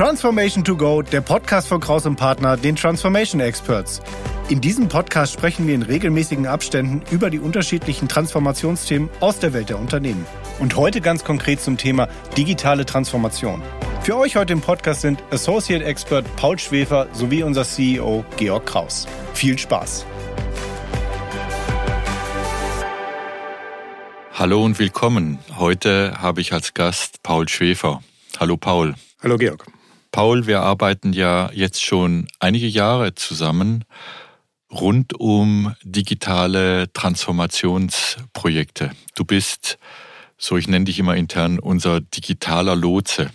Transformation to Go, der Podcast von Kraus und Partner, den Transformation Experts. In diesem Podcast sprechen wir in regelmäßigen Abständen über die unterschiedlichen Transformationsthemen aus der Welt der Unternehmen. Und heute ganz konkret zum Thema digitale Transformation. Für euch heute im Podcast sind Associate Expert Paul Schwefer sowie unser CEO Georg Kraus. Viel Spaß! Hallo und willkommen. Heute habe ich als Gast Paul Schwefer. Hallo Paul. Hallo Georg. Paul, wir arbeiten ja jetzt schon einige Jahre zusammen rund um digitale Transformationsprojekte. Du bist, so ich nenne dich immer intern, unser digitaler Lotse.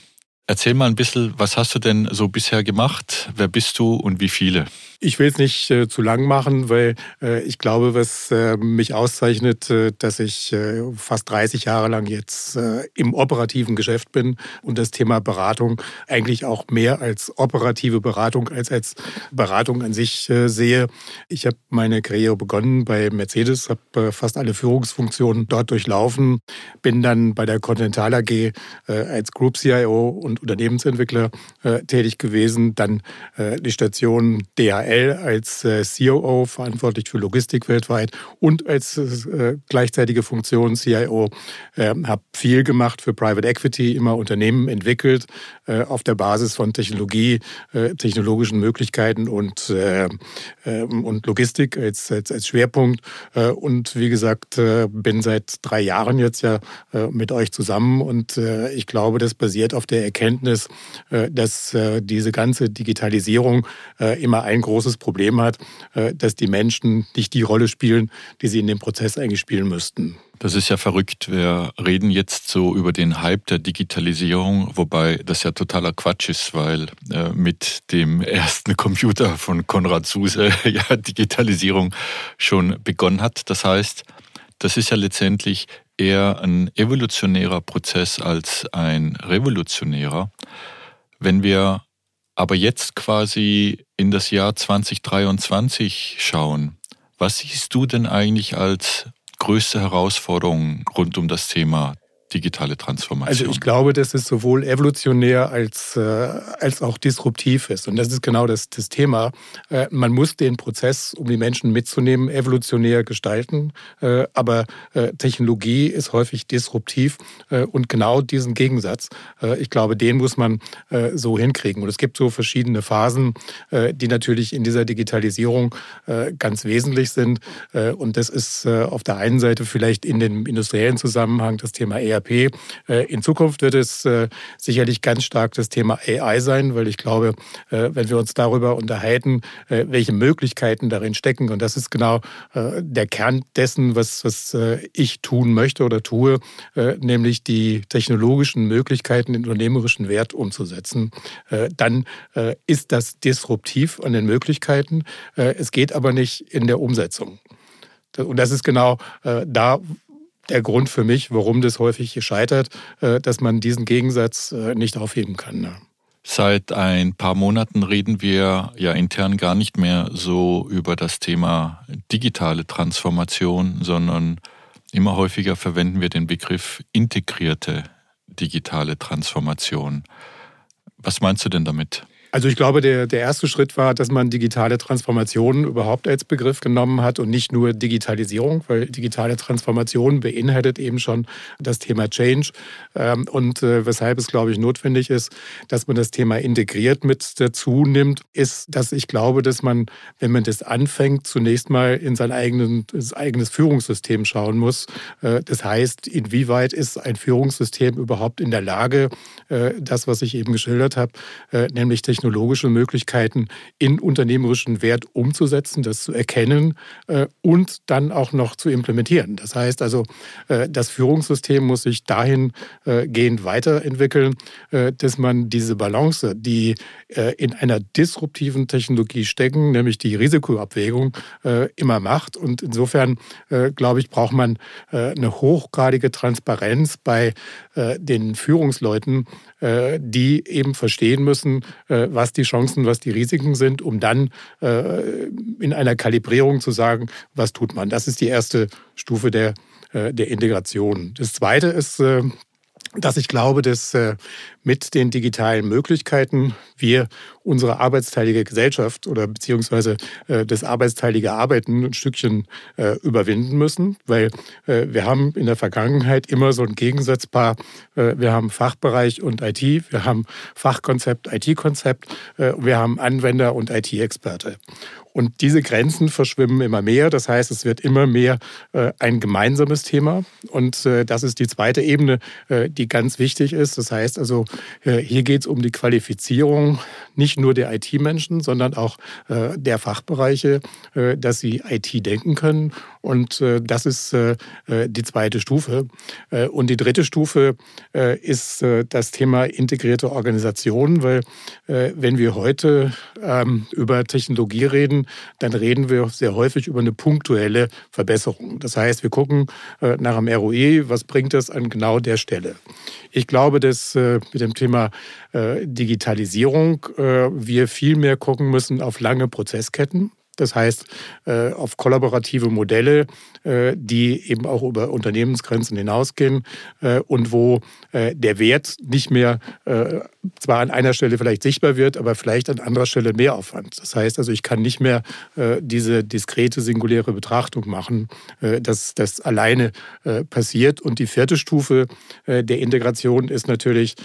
Erzähl mal ein bisschen, was hast du denn so bisher gemacht? Wer bist du und wie viele? Ich will es nicht äh, zu lang machen, weil äh, ich glaube, was äh, mich auszeichnet, äh, dass ich äh, fast 30 Jahre lang jetzt äh, im operativen Geschäft bin und das Thema Beratung eigentlich auch mehr als operative Beratung als als Beratung an sich sehe. Ich habe meine Karriere begonnen bei Mercedes, habe fast alle Führungsfunktionen dort durchlaufen, bin dann bei der Continental AG als Group CIO und Unternehmensentwickler tätig gewesen, dann die Station DHL DHL als äh, COO verantwortlich für Logistik weltweit und als äh, gleichzeitige Funktion CIO. Äh, habe viel gemacht für Private Equity, immer Unternehmen entwickelt äh, auf der Basis von Technologie, äh, technologischen Möglichkeiten und, äh, ähm, und Logistik als, als, als Schwerpunkt. und wie gesagt, bin seit drei Jahren jetzt ja mit euch zusammen und ich glaube, das basiert auf der Erkenntnis, dass diese ganze Digitalisierung immer ein großes großes Problem hat, äh, dass die Menschen nicht die Rolle spielen, die sie in dem Prozess eigentlich spielen müssten. Das ist ja verrückt. Wir reden jetzt so über den Hype der Digitalisierung, wobei das ja totaler Quatsch ist, weil äh, mit dem ersten Computer von Konrad Zuse ja Digitalisierung schon begonnen hat. Das heißt, das ist ja letztendlich eher ein evolutionärer Prozess als ein revolutionärer. Wenn wir aber jetzt quasi in das Jahr 2023 schauen, was siehst du denn eigentlich als größte Herausforderung rund um das Thema digitale Transformation? Also ich glaube, dass es sowohl evolutionär als, äh, als auch disruptiv ist. Und das ist genau das, das Thema. Äh, man muss den Prozess, um die Menschen mitzunehmen, evolutionär gestalten. Äh, aber äh, Technologie ist häufig disruptiv. Äh, und genau diesen Gegensatz, äh, ich glaube, den muss man so hinkriegen. Und es gibt so verschiedene Phasen, die natürlich in dieser Digitalisierung ganz wesentlich sind. und das ist auf der einen Seite vielleicht in dem industriellen Zusammenhang das Thema ERP ERP. Äh, in Zukunft wird es äh, sicherlich ganz stark das Thema AI sein, weil ich glaube, äh, wenn wir uns darüber unterhalten, welche Möglichkeiten darin stecken, und das ist genau der Kern dessen, was, was ich tun möchte oder tue, nämlich die technologischen Möglichkeiten in unternehmerischen Wert umzusetzen, dann ist das disruptiv an den Möglichkeiten. Es geht aber nicht in der Umsetzung. Und das ist genau da, der Grund für mich, warum das häufig scheitert, äh, dass man diesen Gegensatz äh, nicht aufheben kann. Ne? Seit ein paar Monaten reden wir ja intern gar nicht mehr so über das Thema digitale Transformation, sondern immer häufiger verwenden wir den Begriff integrierte digitale Transformation. Was meinst du denn damit? Also ich glaube, der, der erste Schritt war, dass man digitale Transformation überhaupt als Begriff genommen hat und nicht nur Digitalisierung, weil digitale Transformation beinhaltet eben schon das Thema Change. Ähm, und äh, weshalb es, glaube ich, notwendig ist, dass man das Thema integriert mit dazu nimmt, ist, dass ich glaube, dass man, wenn man das anfängt, zunächst mal in sein eigenes, eigenes Führungssystem schauen muss. Äh, das heißt, inwieweit ist ein Führungssystem überhaupt in der Lage, äh, das, was ich eben geschildert habe, nämlich Technologie technologische Möglichkeiten in unternehmerischen Wert umzusetzen, das zu erkennen äh, und dann auch noch zu implementieren. Das heißt also, äh, das Führungssystem muss sich dahingehend weiterentwickeln, äh, dass man diese Balance, die in einer disruptiven Technologie stecken, nämlich die Risikoabwägung, immer macht. Und insofern, glaube ich, braucht man eine hochgradige Transparenz bei den Führungsleuten, die eben verstehen müssen, was die Chancen, was die Risiken sind, um dann äh, in einer Kalibrierung zu sagen, was tut man. Das ist die erste Stufe der, äh, der Integration. Das zweite ist, äh, dass ich glaube, dass äh, mit den digitalen Möglichkeiten wir unsere arbeitsteilige Gesellschaft oder beziehungsweise äh, das arbeitsteilige Arbeiten ein Stückchen äh, überwinden müssen, weil wir haben in der Vergangenheit immer so ein Gegensatzpaar. Wir haben Fachbereich und IT, wir haben Fachkonzept, IT-Konzept, wir haben Anwender und IT-Experte. Und diese Grenzen verschwimmen immer mehr. Das heißt, es wird immer mehr äh, ein gemeinsames Thema. Und äh, das ist die zweite Ebene, äh, die ganz wichtig ist. Das heißt also, hier geht es um die Qualifizierung nicht nur der IT-Menschen, sondern auch der Fachbereiche, dass sie IT denken können. Und das ist die zweite Stufe. und die dritte Stufe ist das Thema integrierte Organisation, weil wenn wir heute ähm, über Technologie reden, dann reden wir sehr häufig über eine punktuelle Verbesserung. Das heißt, wir gucken äh, nach dem ROE, was bringt das an genau der Stelle. Ich glaube, dass äh, mit dem Thema äh, Digitalisierung wir viel mehr gucken müssen auf lange Prozessketten. Das heißt, äh, auf kollaborative Modelle, äh, die eben auch über Unternehmensgrenzen hinausgehen äh, und wo der Wert nicht mehr zwar an einer Stelle vielleicht sichtbar wird, aber vielleicht an anderer Stelle mehr Aufwand. Das heißt also, ich kann nicht mehr diese diskrete, singuläre Betrachtung machen, dass das alleine passiert. Und die vierte Stufe der Integration ist natürlich,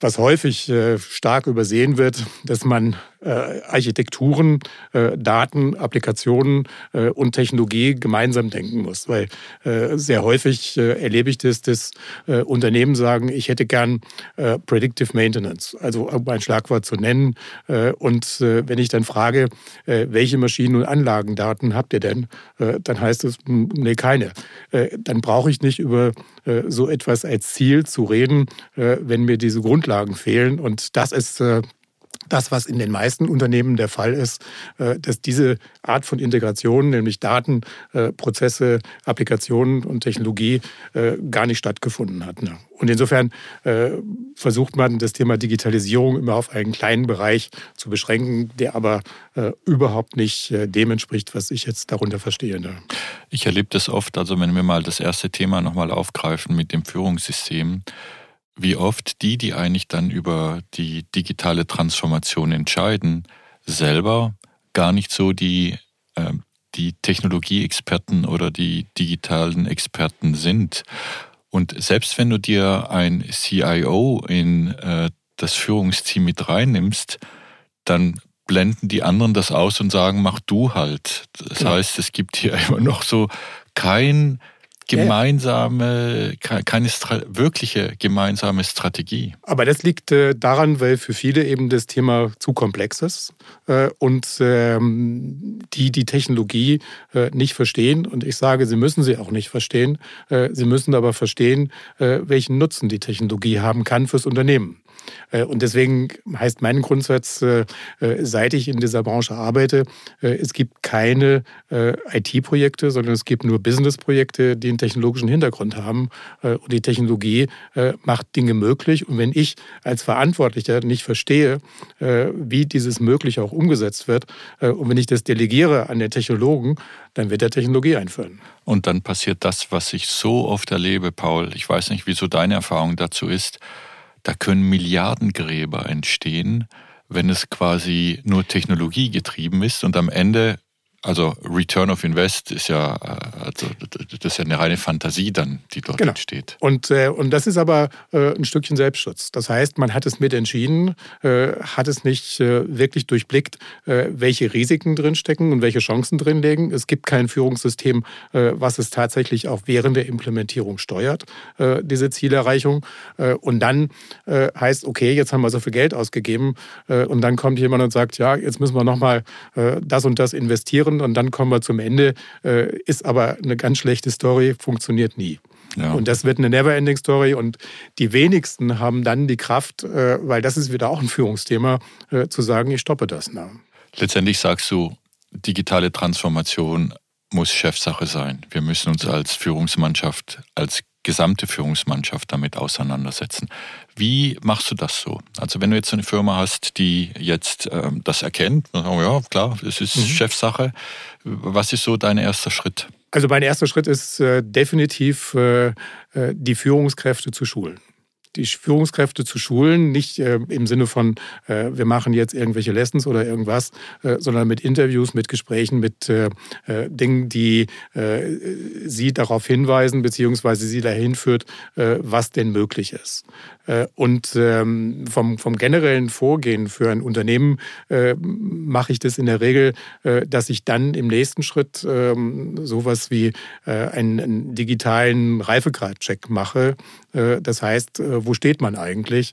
was häufig stark übersehen wird, dass man Architekturen, äh, Daten, Applikationen äh, und Technologie gemeinsam denken muss. Weil sehr häufig erlebe ich das, dass Unternehmen sagen, ich hätte gern Predictive Maintenance, also um ein Schlagwort zu nennen. Und wenn ich dann frage, welche Maschinen- und Anlagendaten habt ihr denn, dann heißt es, hm, nee, keine. Dann brauche ich nicht über so etwas als Ziel zu reden, wenn mir diese Grundlagen fehlen. Und das ist das, was in den meisten Unternehmen der Fall ist, äh, dass diese Art von Integration, nämlich Daten, äh, Prozesse, Applikationen und Technologie, äh, gar nicht stattgefunden hat. Ne? Und insofern versucht man, das Thema Digitalisierung immer auf einen kleinen Bereich zu beschränken, der aber überhaupt nicht dem entspricht, was ich jetzt darunter verstehe. Ne? Ich erlebe das oft, also wenn wir mal das erste Thema nochmal aufgreifen mit dem Führungssystem, wie oft die, die eigentlich dann über die digitale Transformation entscheiden, selber gar nicht so die, äh, die Technologieexperten oder die digitalen Experten sind. Und selbst wenn du dir ein CIO in äh, das Führungsteam mit reinnimmst, dann blenden die anderen das aus und sagen, mach du halt. Das ja. heißt, es gibt hier immer noch so kein gemeinsame, keine wirkliche gemeinsame Strategie. Aber das liegt äh, daran, weil für viele eben das Thema zu komplex ist äh, und ähm, die die Technologie äh, nicht verstehen. Und ich sage, sie müssen sie auch nicht verstehen. sie müssen aber verstehen, welchen Nutzen die Technologie haben kann fürs Unternehmen. Äh, und deswegen heißt mein Grundsatz, äh, äh, seit ich in dieser Branche arbeite, es gibt keine IT-Projekte, sondern es gibt nur Business-Projekte, die einen technologischen Hintergrund haben. Und die Technologie macht Dinge möglich. Und wenn ich als Verantwortlicher nicht verstehe, wie dieses möglich auch umgesetzt wird, und wenn ich das delegiere an den Technologen, dann wird der Technologie einführen. Und dann passiert das, was ich so oft erlebe, Paul. Ich weiß nicht, wieso deine Erfahrung dazu ist da können Milliardengräber entstehen, wenn es quasi nur Technologie getrieben ist und am Ende also Return of Invest ist ja, äh, also das ist ja eine reine Fantasie dann, die dort genau. entsteht. Und, äh, und das ist aber äh, ein Stückchen Selbstschutz. Das heißt, man hat es mit entschieden, äh, hat es nicht wirklich durchblickt, welche Risiken drinstecken und welche Chancen drinlegen. Es gibt kein Führungssystem, was es tatsächlich auch während der Implementierung steuert, diese Zielerreichung. und dann heißt, okay, jetzt haben wir so viel Geld ausgegeben und dann kommt jemand und sagt, ja, jetzt müssen wir nochmal das und das investieren führen und dann kommen wir zum Ende, äh, ist aber eine ganz schlechte Story, funktioniert nie. Ja. Und das wird eine Never-Ending Story und die wenigsten haben dann die Kraft, äh, weil das ist wieder auch ein Führungsthema, äh, zu sagen, ich stoppe das. Na. Letztendlich sagst du, digitale Transformation muss Chefsache sein. Wir müssen uns als Führungsmannschaft, als gesamte Führungsmannschaft damit auseinandersetzen. Wie machst du das so? Also wenn du jetzt eine Firma hast, die jetzt ähm, das erkennt, dann sagen wir, ja klar, es ist mhm. Chefsache. Was ist so dein erster Schritt? Also mein erster Schritt ist äh, definitiv äh, äh die Führungskräfte zu schulen. Die Führungskräfte zu schulen, nicht äh, im Sinne von, äh, wir machen jetzt irgendwelche Lessons oder irgendwas, äh, sondern mit Interviews, mit Gesprächen, mit äh, äh, Dingen, die sie darauf hinweisen, beziehungsweise sie dahin führt, was denn möglich ist. Und ähm, vom, vom generellen Vorgehen für ein Unternehmen mache ich das in der Regel, dass ich dann im nächsten Schritt ähm, sowas wie einen, einen digitalen Reifegradcheck mache. Das heißt, wo steht man eigentlich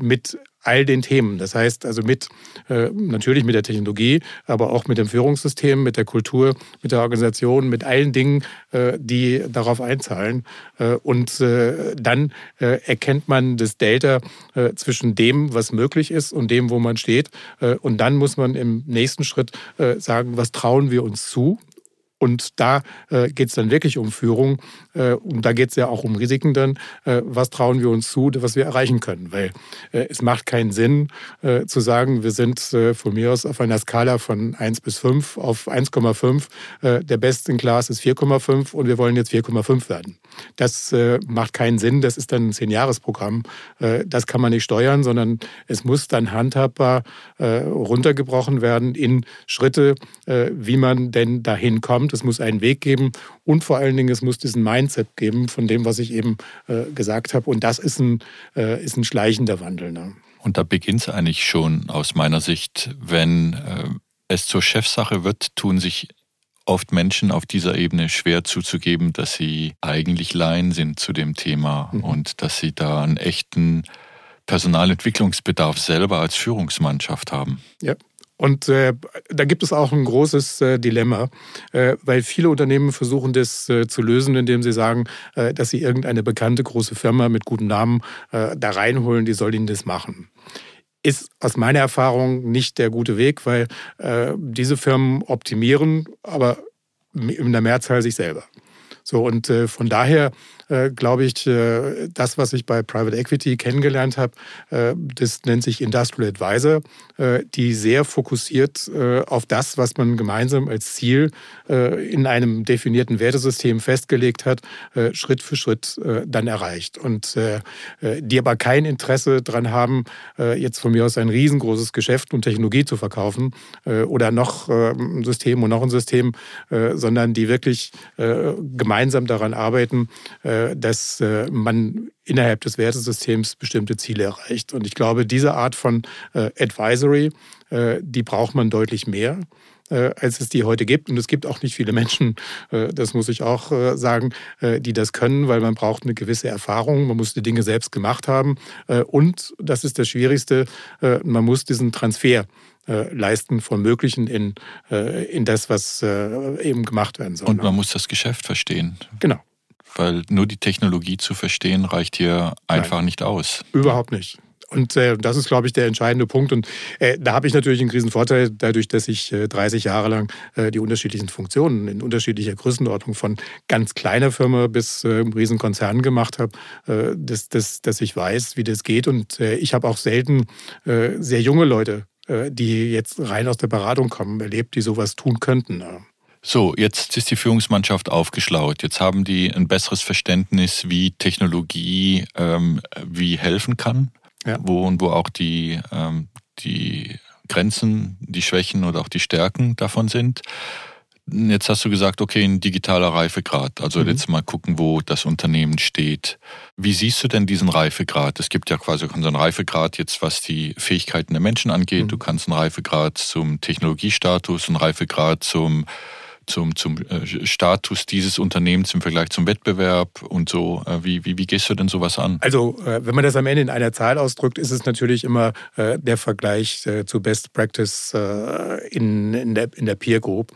mit all den Themen. Das heißt also mit, äh, natürlich mit der Technologie, aber auch mit dem Führungssystem, mit der Kultur, mit der Organisation, mit allen Dingen, äh, die darauf einzahlen. Äh, und äh, dann äh, erkennt man das Delta äh, zwischen dem, was möglich ist und dem, wo man steht. und dann muss man im nächsten Schritt sagen, was trauen wir uns zu und da äh, geht es dann wirklich um Führung. Äh, und da geht es ja auch um Risiken dann. Äh, was trauen wir uns zu, was wir erreichen können? Weil äh, es macht keinen Sinn äh, zu sagen, wir sind äh, von mir aus auf einer Skala von 1 bis 5 auf 1,5. Äh, der Best in Class ist 4,5 und wir wollen jetzt 4,5 werden. Das äh, macht keinen Sinn. Das ist dann ein Zehn-Jahres-Programm. Äh, das kann man nicht steuern, sondern es muss dann handhabbar äh, runtergebrochen werden in Schritte, äh, wie man denn dahin kommt. Es muss einen Weg geben und vor allen Dingen, es muss diesen Mindset geben von dem, was ich eben äh, gesagt habe. Und das ist ein, äh, ist ein schleichender Wandel. Ne? Und da beginnt es eigentlich schon aus meiner Sicht, wenn es zur Chefsache wird, tun sich oft Menschen auf dieser Ebene schwer zuzugeben, dass sie eigentlich Laien sind zu dem Thema mhm. und dass sie da einen echten Personalentwicklungsbedarf selber als Führungsmannschaft haben. Ja, und äh, da gibt es auch ein großes äh, Dilemma, äh, weil viele Unternehmen versuchen, das äh, zu lösen, indem sie sagen, äh, dass sie irgendeine bekannte große Firma mit gutem Namen äh, da reinholen, die soll ihnen das machen. Ist aus meiner Erfahrung nicht der gute Weg, weil diese Firmen optimieren, aber in der Mehrzahl sich selber. So, und von daher äh, glaube ich, äh, das, was ich bei Private Equity kennengelernt habe, äh, das nennt sich Industrial Advisor, die sehr fokussiert auf das, was man gemeinsam als Ziel in einem definierten Wertesystem festgelegt hat, Schritt für Schritt dann erreicht. Und die aber kein Interesse daran haben, jetzt von mir aus ein riesengroßes Geschäft und Technologie zu verkaufen oder noch ein System und noch ein System, sondern die wirklich gemeinsam daran arbeiten, dass äh, man innerhalb des Wertesystems bestimmte Ziele erreicht. Und ich glaube, diese Art von äh, Advisory, die braucht man deutlich mehr als es die heute gibt. Und es gibt auch nicht viele Menschen, das muss ich auch sagen, die das können, weil man braucht eine gewisse Erfahrung, man muss die Dinge selbst gemacht haben. Und, das ist das Schwierigste, man muss diesen Transfer leisten von Möglichen in, in das, was eben gemacht werden soll. Und man muss das Geschäft verstehen. Genau weil nur die Technologie zu verstehen reicht hier einfach Nein, nicht aus. Überhaupt nicht. Und äh, das ist, glaube ich, der entscheidende Punkt. Und äh, da habe ich natürlich einen riesen Vorteil, dadurch, dass ich äh, 30 Jahre lang äh, die unterschiedlichen Funktionen in unterschiedlicher Größenordnung von ganz kleiner Firma bis äh, Riesenkonzern gemacht habe, äh, dass, dass, dass ich weiß, wie das geht. Und äh, ich habe auch selten sehr junge Leute, die jetzt rein aus der Beratung kommen, erlebt, die sowas tun könnten. So, jetzt ist die Führungsmannschaft aufgeschlaut. Jetzt haben die ein besseres Verständnis, wie Technologie ähm, wie helfen kann, ja. wo und wo auch die, ähm, die Grenzen, die Schwächen oder auch die Stärken davon sind. Jetzt hast du gesagt, okay, ein digitaler Reifegrad. Also mhm. jetzt mal gucken, wo das Unternehmen steht. Wie siehst du denn diesen Reifegrad? Es gibt ja quasi so einen Reifegrad jetzt, was die Fähigkeiten der Menschen angeht. Mhm. Du kannst einen Reifegrad zum Technologiestatus, einen Reifegrad zum zum, zum äh, Status dieses Unternehmens im Vergleich zum Wettbewerb und so. Äh, wie, wie, wie gehst du denn sowas an? Also, äh, wenn man das am Ende in einer Zahl ausdrückt, ist es natürlich immer der Vergleich zu Best Practice in, in, der, in der Peer Group.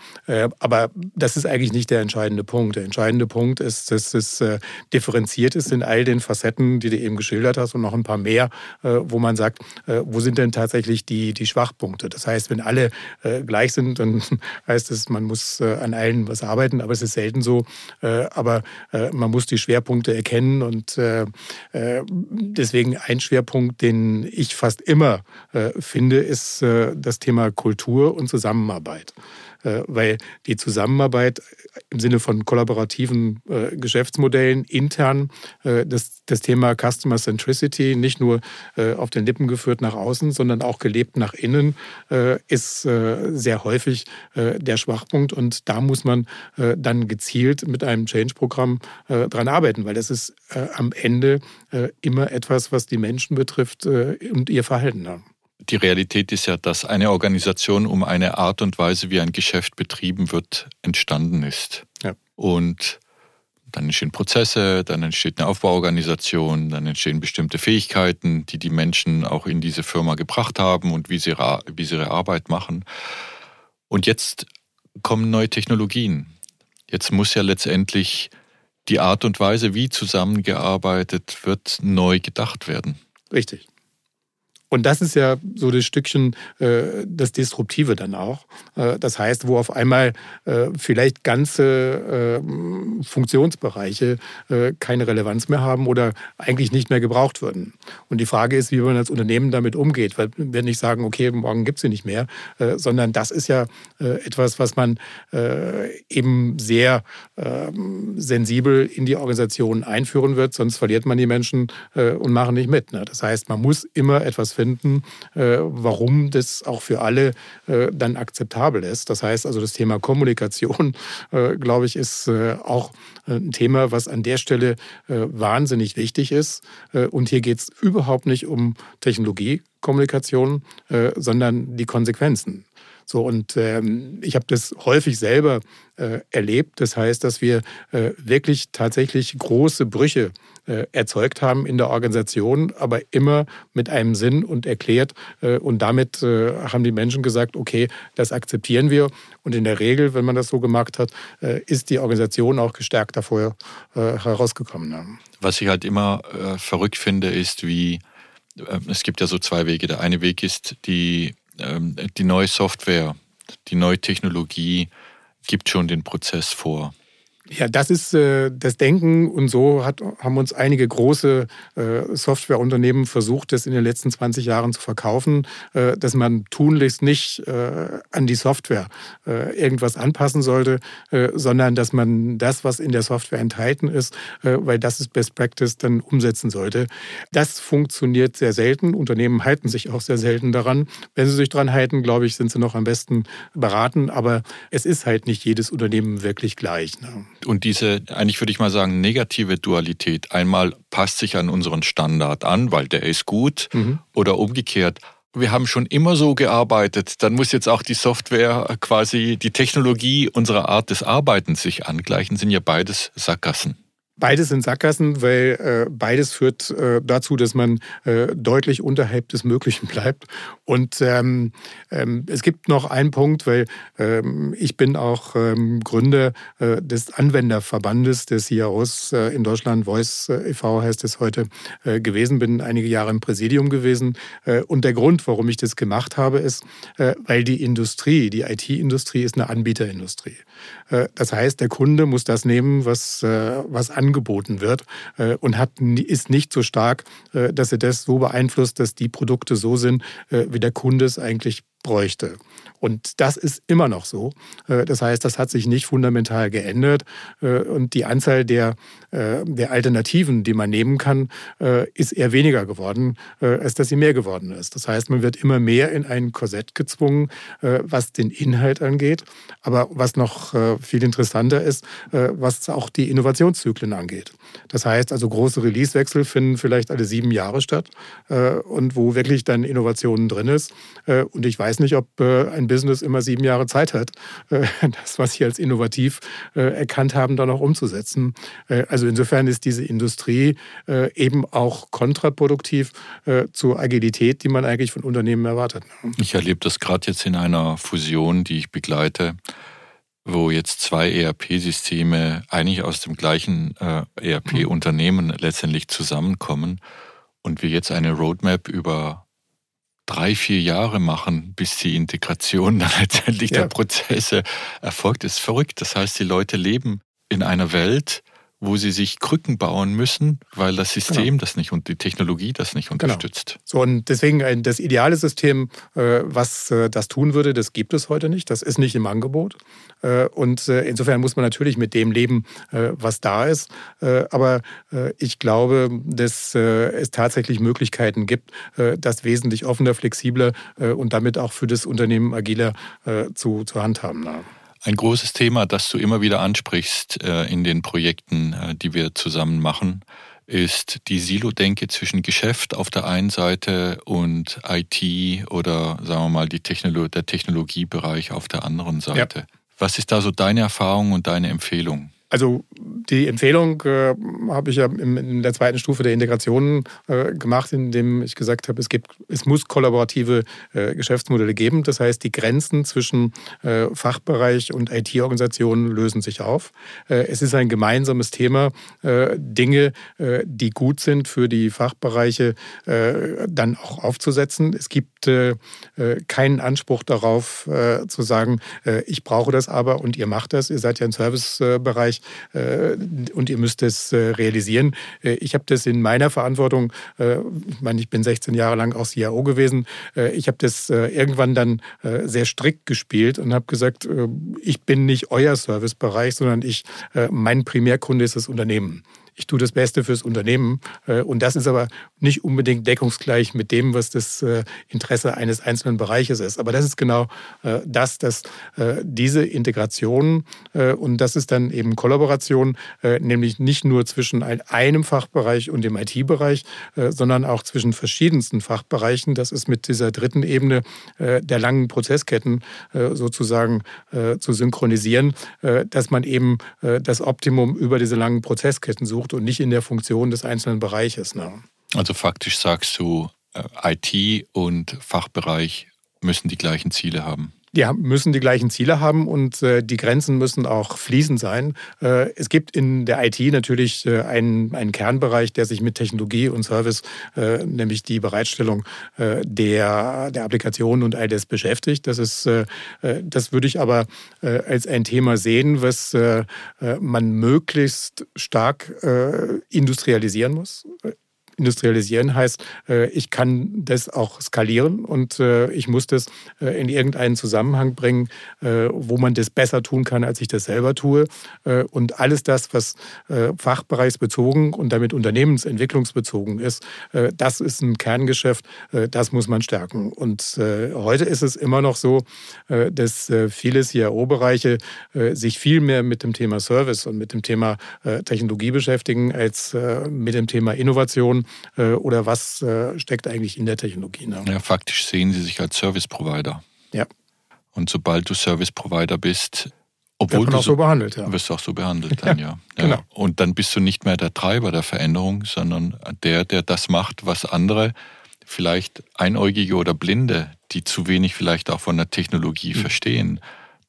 Aber das ist eigentlich nicht der entscheidende Punkt. Der entscheidende Punkt ist, dass es differenziert ist in all den Facetten, die du eben geschildert hast und noch ein paar mehr, wo man sagt, wo sind denn tatsächlich die, die Schwachpunkte? Das heißt, wenn alle gleich sind, dann heißt es, man muss an allen was arbeiten, aber es ist selten so. Äh, aber äh, man muss die Schwerpunkte erkennen und äh, deswegen ein Schwerpunkt, den ich fast immer finde, ist das Thema Kultur und Zusammenarbeit. Weil die Zusammenarbeit im Sinne von kollaborativen Geschäftsmodellen intern das, das Thema Customer Centricity nicht nur auf den Lippen geführt nach außen, sondern auch gelebt nach innen, ist sehr häufig der Schwachpunkt. Und da muss man dann gezielt mit einem Change-Programm dran arbeiten, weil das ist am Ende immer etwas, was die Menschen betrifft und ihr Verhalten haben. Die Realität ist ja, dass eine Organisation um eine Art und Weise, wie ein Geschäft betrieben wird, entstanden ist. Ja. Und dann entstehen Prozesse, dann entsteht eine Aufbauorganisation, dann entstehen bestimmte Fähigkeiten, die die Menschen auch in diese Firma gebracht haben und wie sie, wie sie ihre Arbeit machen. Und jetzt kommen neue Technologien. Jetzt muss ja letztendlich die Art und Weise, wie zusammengearbeitet wird, neu gedacht werden. Richtig. Und das ist ja so das Stückchen, äh, das Disruptive dann auch. Äh, das heißt, wo auf einmal äh, vielleicht ganze äh, Funktionsbereiche äh, keine Relevanz mehr haben oder eigentlich nicht mehr gebraucht würden. Und die Frage ist, wie man als Unternehmen damit umgeht. Weil wir nicht sagen, okay, morgen gibt es sie nicht mehr, äh, sondern das ist ja etwas, was man eben sehr ähm, sensibel in die Organisation einführen wird, sonst verliert man die Menschen und machen nicht mit. Ne? Das heißt, man muss immer etwas finden, äh, warum das auch für alle äh, dann akzeptabel ist. Das heißt also, das Thema Kommunikation, äh, glaube ich, ist auch ein Thema, was an der Stelle wahnsinnig wichtig ist. Und hier geht es überhaupt nicht um Technologiekommunikation, sondern die Konsequenzen. So, und ähm, ich habe das häufig selber äh, erlebt. Das heißt, dass wir äh, wirklich tatsächlich große Brüche äh, erzeugt haben in der Organisation, aber immer mit einem Sinn und erklärt. Äh, und damit äh, haben die Menschen gesagt, okay, das akzeptieren wir. Und in der Regel, wenn man das so gemacht hat, äh, ist die Organisation auch gestärkt davor herausgekommen. Was ich halt immer verrückt finde, ist, wie es gibt ja so zwei Wege. Der eine Weg ist die die neue Software, die neue Technologie gibt schon den Prozess vor. Ja, das ist äh, das Denken und so hat, haben uns einige große äh, Softwareunternehmen versucht, das in den letzten 20 Jahren zu verkaufen, äh, dass man tunlichst nicht äh, an die Software äh, irgendwas anpassen sollte, äh, sondern dass man das, was in der Software enthalten ist, weil das ist Best Practice, dann umsetzen sollte. Das funktioniert sehr selten. Unternehmen halten sich auch sehr selten daran. Wenn sie sich daran halten, glaube ich, sind sie noch am besten beraten. Aber es ist halt nicht jedes Unternehmen wirklich gleich. Ne? Und diese, eigentlich würde ich mal sagen, negative Dualität, einmal passt sich an unseren Standard an, weil der ist gut, mhm. oder umgekehrt, wir haben schon immer so gearbeitet, dann muss jetzt auch die Software quasi, die Technologie unserer Art des Arbeitens sich angleichen, sind ja beides Sackgassen. Beides sind Sackgassen, weil äh, beides führt äh, dazu, dass man äh, deutlich unterhalb des Möglichen bleibt. Und ähm, ähm, es gibt noch einen Punkt, weil ähm, ich bin auch ähm, Gründer äh, des Anwenderverbandes des CIOs äh, in Deutschland, Voice äh, e.V. heißt es heute, gewesen, bin einige Jahre im Präsidium gewesen. Und der Grund, warum ich das gemacht habe, ist, weil die Industrie, die IT-Industrie ist eine Anbieterindustrie. Äh, das heißt, der Kunde muss das nehmen, was, äh, was an angeboten wird äh, und hat, ist nicht so stark, dass er das so beeinflusst, dass die Produkte so sind, wie der Kunde es eigentlich bräuchte. Und das ist immer noch so. Äh, das heißt, das hat sich nicht fundamental geändert. Äh, und die Anzahl der, äh, der Alternativen, die man nehmen kann, ist eher weniger geworden, als dass sie mehr geworden ist. Das heißt, man wird immer mehr in ein Korsett gezwungen, was den Inhalt angeht. Aber was noch viel interessanter ist, was auch die Innovationszyklen angeht. Das heißt also, große Releasewechsel finden vielleicht alle sieben Jahre statt und wo wirklich dann Innovationen drin ist. Und ich weiß nicht, ob ein Business immer sieben Jahre Zeit hat, äh, das, was sie als innovativ äh, erkannt haben, dann auch umzusetzen. Äh, also insofern ist diese Industrie eben auch kontraproduktiv zur Agilität, die man eigentlich von Unternehmen erwartet. Ne? Ich erlebe das gerade jetzt in einer Fusion, die ich begleite wo jetzt zwei ERP-Systeme eigentlich aus dem gleichen äh, ERP-Unternehmen letztendlich zusammenkommen und wir jetzt eine Roadmap über drei, vier Jahre machen, bis die Integration dann letztendlich ja. der Prozesse erfolgt, ist verrückt. Das heißt, die Leute leben in einer Welt, wo sie sich Krücken bauen müssen, weil das System genau. das nicht und die Technologie das nicht genau. unterstützt. Genau. So, und deswegen äh, das ideale System, äh, was äh, das tun würde, das gibt es heute nicht. Das ist nicht im Angebot. Und insofern muss man natürlich mit dem leben, was da ist. Aber ich glaube, dass es tatsächlich Möglichkeiten gibt, das wesentlich offener, flexibler und damit auch für das Unternehmen agiler zu, zu handhaben. Ein großes Thema, das du immer wieder ansprichst äh, in den Projekten, äh, die wir zusammen machen, ist die Silo-Denke zwischen Geschäft auf der einen Seite und IT oder sagen wir mal die Technolo der Technologiebereich auf der anderen Seite. Ja. Was ist da so deine Erfahrung und deine Empfehlung? Also die Empfehlung äh, habe ich ja in der zweiten Stufe der Integration äh, gemacht, indem ich gesagt habe, es, gibt, es muss kollaborative äh, Geschäftsmodelle geben. Das heißt, die Grenzen zwischen äh, Fachbereich und IT-Organisationen lösen sich auf. Äh, es ist ein gemeinsames Thema, äh, Dinge, die gut sind für die Fachbereiche, dann auch aufzusetzen. Es gibt keinen Anspruch darauf zu sagen, ich brauche das aber und ihr macht das. Ihr seid ja im Servicebereich äh, und ihr müsst es äh, realisieren. Äh, ich habe das in meiner Verantwortung, ich meine, ich bin 16 Jahre lang auch CIO gewesen, ich habe das irgendwann dann sehr strikt gespielt und habe gesagt, ich bin nicht euer Servicebereich, sondern ich, mein Primärkunde ist das Unternehmen ich tue das Beste fürs Unternehmen. Äh, und das ist aber nicht unbedingt deckungsgleich mit dem, was das äh, Interesse eines einzelnen Bereiches ist. Aber das ist genau äh, das, dass diese Integration und das ist dann eben Kollaboration, nämlich nicht nur zwischen einem Fachbereich und dem IT-Bereich, sondern auch zwischen verschiedensten Fachbereichen. Das ist mit dieser dritten Ebene der langen Prozessketten sozusagen zu synchronisieren, dass man eben das Optimum über diese langen Prozessketten sucht und nicht in der Funktion des einzelnen Bereiches. Ne? Also faktisch sagst du, äh, IT und Fachbereich müssen die gleichen Ziele haben. Die müssen die gleichen Ziele haben und äh, die Grenzen müssen auch fließend sein. Äh, es gibt in der IT natürlich äh, einen, einen Kernbereich, der sich mit Technologie und Service, nämlich die Bereitstellung der, der Applikationen und all das beschäftigt. Das ist, das würde ich aber als ein Thema sehen, was man möglichst stark industrialisieren muss industrialisieren heißt, äh, ich kann das auch skalieren und äh, ich muss das äh, in irgendeinen Zusammenhang bringen, wo man das besser tun kann, als ich das selber tue. Und alles das, was fachbereichsbezogen und damit unternehmensentwicklungsbezogen ist, das ist ein Kerngeschäft, das muss man stärken. Und heute ist es immer noch so, dass viele CIO-Bereiche sich viel mehr mit dem Thema Service und mit dem Thema Technologie beschäftigen als mit dem Thema Innovation äh, oder was äh, steckt eigentlich in der Technologie? Ne? Ja, faktisch sehen Sie sich als Service Provider. Ja. Und sobald du Service Provider bist, obwohl du auch so, behandelt, ja. wirst du auch so behandelt dann, ja. ja. Genau. Und dann bist du nicht mehr der Treiber der Veränderung, sondern der, der das macht, was andere, vielleicht Einäugige oder Blinde, die zu wenig vielleicht auch von der Technologie mhm. verstehen,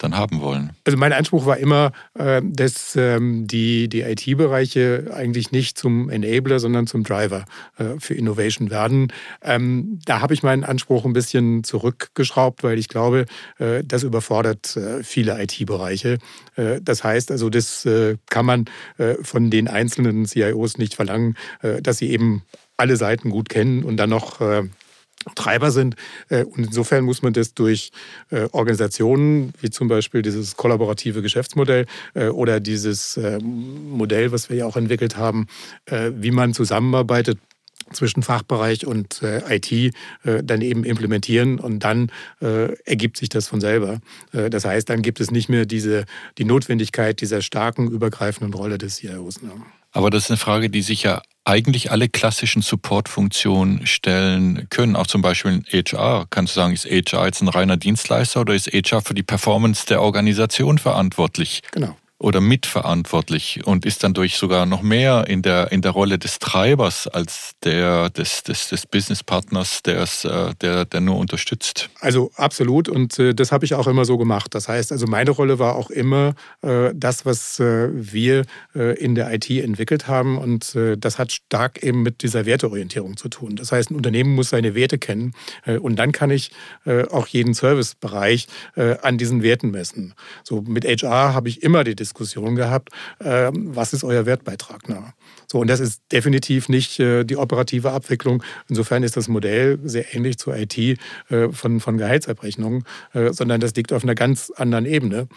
dann haben wollen? Also mein Anspruch war immer, äh, dass ähm, die, die IT-Bereiche eigentlich nicht zum Enabler, sondern zum Driver äh, für Innovation werden. Ähm, da habe ich meinen Anspruch ein bisschen zurückgeschraubt, weil ich glaube, äh, das überfordert viele IT-Bereiche. Das heißt also, das kann man von den einzelnen CIOs nicht verlangen, dass sie eben alle Seiten gut kennen und dann noch Treiber sind. Äh, und insofern muss man das durch äh, Organisationen, wie zum Beispiel dieses kollaborative Geschäftsmodell äh, oder dieses Modell, was wir ja auch entwickelt haben, wie man zusammenarbeitet zwischen Fachbereich und IT dann eben implementieren und dann ergibt sich das von selber. das heißt, dann gibt es nicht mehr diese, die Notwendigkeit dieser starken übergreifenden Rolle des CIOs. Ne? Aber das ist eine Frage, die sich ja eigentlich alle klassischen Support-Funktionen stellen können. Auch zum Beispiel in HR. Kannst du sagen, ist HR jetzt ein reiner Dienstleister oder ist HR für die Performance der Organisation verantwortlich? Genau oder mitverantwortlich und ist dann durch sogar noch mehr in der, in der Rolle des Treibers als der des, des, des Businesspartners, der, äh, der, der nur unterstützt. Also absolut und äh, das habe ich auch immer so gemacht. Das heißt, also meine Rolle war auch immer äh, das, was wir in der IT entwickelt haben und das hat stark eben mit dieser Werteorientierung zu tun. Das heißt, ein Unternehmen muss seine Werte kennen und dann kann ich auch jeden Servicebereich an diesen Werten messen. So mit HR habe ich immer die Diskussion Diskussion gehabt, äh, was ist euer Wertbeitrag? Na? So, und das ist definitiv nicht äh, die operative Abwicklung. Insofern ist das Modell sehr ähnlich zur IT äh, von, von Gehaltsabrechnungen, äh, sondern das liegt auf einer ganz anderen Ebene.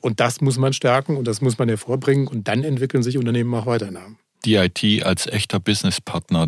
Und das muss man stärken und das muss man hervorbringen und dann entwickeln sich Unternehmen auch weiter. Na? Die IT als echter Businesspartner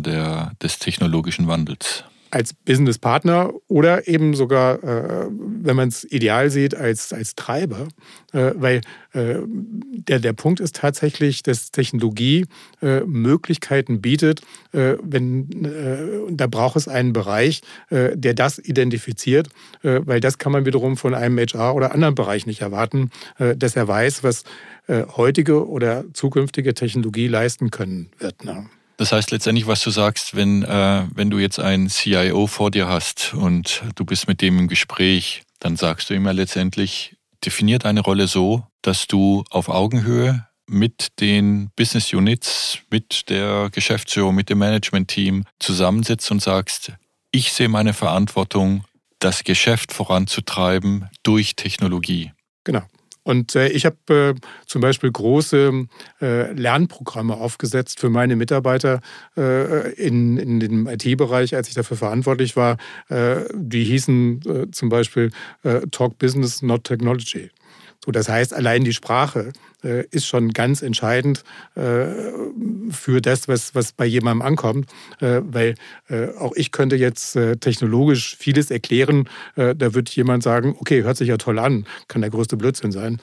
des technologischen Wandels als Businesspartner oder eben sogar, äh, wenn man es ideal sieht, als, als Treiber. Äh, weil äh, der, der Punkt ist tatsächlich, dass Technologie äh, Möglichkeiten bietet, äh, wenn, äh, da braucht es einen Bereich, der das identifiziert, weil das kann man wiederum von einem HR oder anderen Bereich nicht erwarten, dass er weiß, was heutige oder zukünftige Technologie leisten können wird. Ne? Das heißt letztendlich, was du sagst, wenn, äh, wenn du jetzt einen CIO vor dir hast und du bist mit dem im Gespräch, dann sagst du immer letztendlich, definier deine Rolle so, dass du auf Augenhöhe mit den Business Units, mit der Geschäftsführung, mit dem Management-Team zusammensitzt und sagst, ich sehe meine Verantwortung, das Geschäft voranzutreiben durch Technologie. Genau. Und äh, ich habe äh, zum Beispiel große äh, Lernprogramme aufgesetzt für meine Mitarbeiter in, in dem IT-Bereich, als ich dafür verantwortlich war. Die hießen zum Beispiel Talk Business, Not Technology. So, das heißt, allein die Sprache äh, ist schon ganz entscheidend äh, für das, was, was bei jemandem ankommt. Äh, weil äh, auch ich könnte jetzt äh, technologisch vieles erklären. Äh, da wird jemand sagen, okay, hört sich ja toll an, kann der größte Blödsinn sein.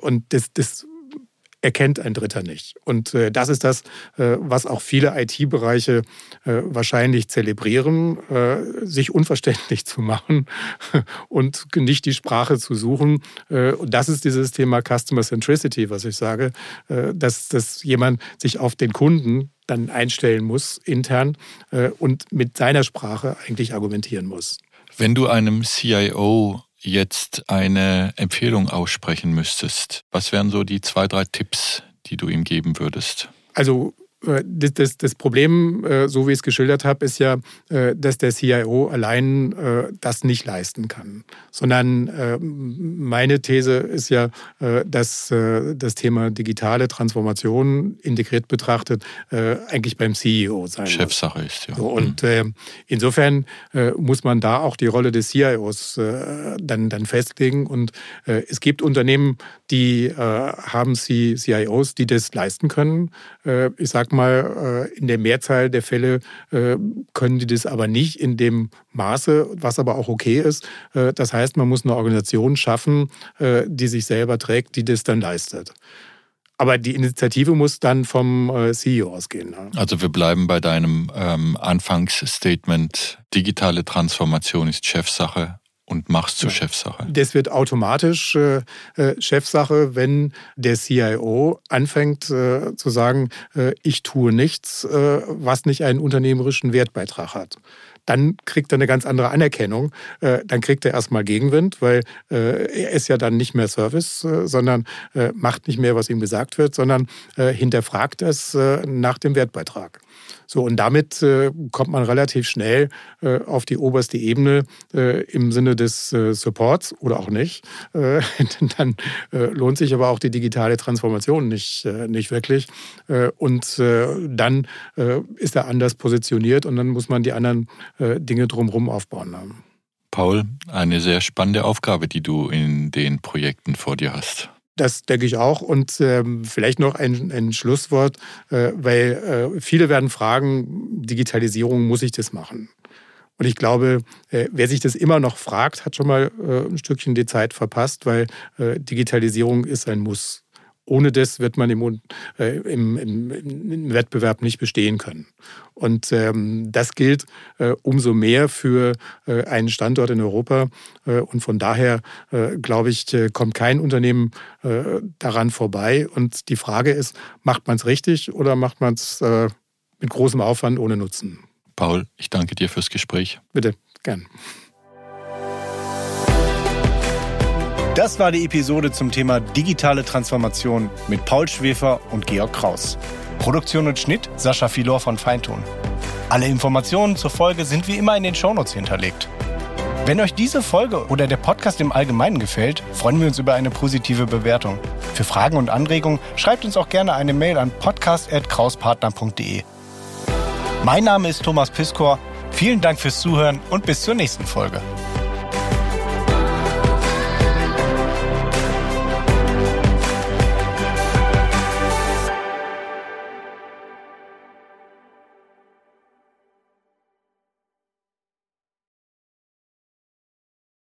und das, das erkennt ein Dritter nicht. Und äh, das ist das, äh, was auch viele IT-Bereiche äh, wahrscheinlich zelebrieren, äh, sich unverständlich zu machen und nicht die Sprache zu suchen. Äh, und das ist dieses Thema Customer Centricity, was ich sage, äh, dass, dass jemand sich auf den Kunden dann einstellen muss intern und mit seiner Sprache eigentlich argumentieren muss. Wenn du einem CIO jetzt eine Empfehlung aussprechen müsstest, was wären so die zwei, drei Tipps, die du ihm geben würdest? Also das, das, das, Problem, äh, so wie ich es geschildert habe, ist ja, äh, dass der CIO allein das nicht leisten kann. Sondern meine These ist ja, dass das Thema digitale Transformation integriert betrachtet eigentlich beim CEO sein Chefsache ist, ja. So, und mhm. insofern muss man da auch die Rolle des CIOs dann, dann festlegen. Und es gibt Unternehmen, die haben CIOs, die das leisten können. Ich sage sag mal, äh, in der Mehrzahl der Fälle äh, können die das aber nicht in dem Maße, was aber auch okay ist. Äh, das heißt, man muss eine Organisation schaffen, die sich selber trägt, die das dann leistet. Aber die Initiative muss dann vom CEO ausgehen. Ne? Also wir bleiben bei deinem ähm, Anfangsstatement, digitale Transformation ist Chefsache und machst zur ja. Chefsache. Das wird automatisch äh, äh Chefsache, wenn der CIO anfängt äh, zu sagen, äh, ich tue nichts, äh, was nicht einen unternehmerischen Wertbeitrag hat dann kriegt er eine ganz andere Anerkennung. Äh, dann kriegt er erstmal Gegenwind, weil er ist ja dann nicht mehr Service, sondern macht nicht mehr, was ihm gesagt wird, sondern hinterfragt es nach dem Wertbeitrag. So, und damit äh, kommt man relativ schnell äh, auf die oberste Ebene äh, im Sinne des äh, Supports oder auch nicht. Äh, dann äh, lohnt sich aber auch die digitale Transformation nicht, nicht wirklich. und dann ist er anders positioniert und dann muss man die anderen Dinge drumherum aufbauen. Paul, eine sehr spannende Aufgabe, die du in den Projekten vor dir hast. Das denke ich auch. Und ähm, vielleicht noch ein, ein Schlusswort, äh, weil äh, viele werden fragen, Digitalisierung, muss ich das machen? Und ich glaube, äh, wer sich das immer noch fragt, hat schon mal äh, ein Stückchen die Zeit verpasst, weil äh, Digitalisierung ist ein Muss. Ohne das wird man im, äh, im, im, im, Wettbewerb nicht bestehen können. Und ähm, das gilt äh, umso mehr für äh, einen Standort in Europa. Äh, und von daher, äh, glaube ich, kommt kein Unternehmen daran vorbei. Und die Frage ist, macht man es richtig oder macht man es mit großem Aufwand ohne Nutzen? Paul, ich danke dir fürs Gespräch. Bitte, gern. Das war die Episode zum Thema digitale Transformation mit Paul Schwefer und Georg Kraus. Produktion und Schnitt Sascha Filor von Feintun. Alle Informationen zur Folge sind wie immer in den Shownotes hinterlegt. Wenn euch diese Folge oder der Podcast im Allgemeinen gefällt, freuen wir uns über eine positive Bewertung. Für Fragen und Anregungen schreibt uns auch gerne eine Mail an podcast.krauspartner.de. Mein Name ist Thomas Piskor. Vielen Dank fürs Zuhören und bis zur nächsten Folge.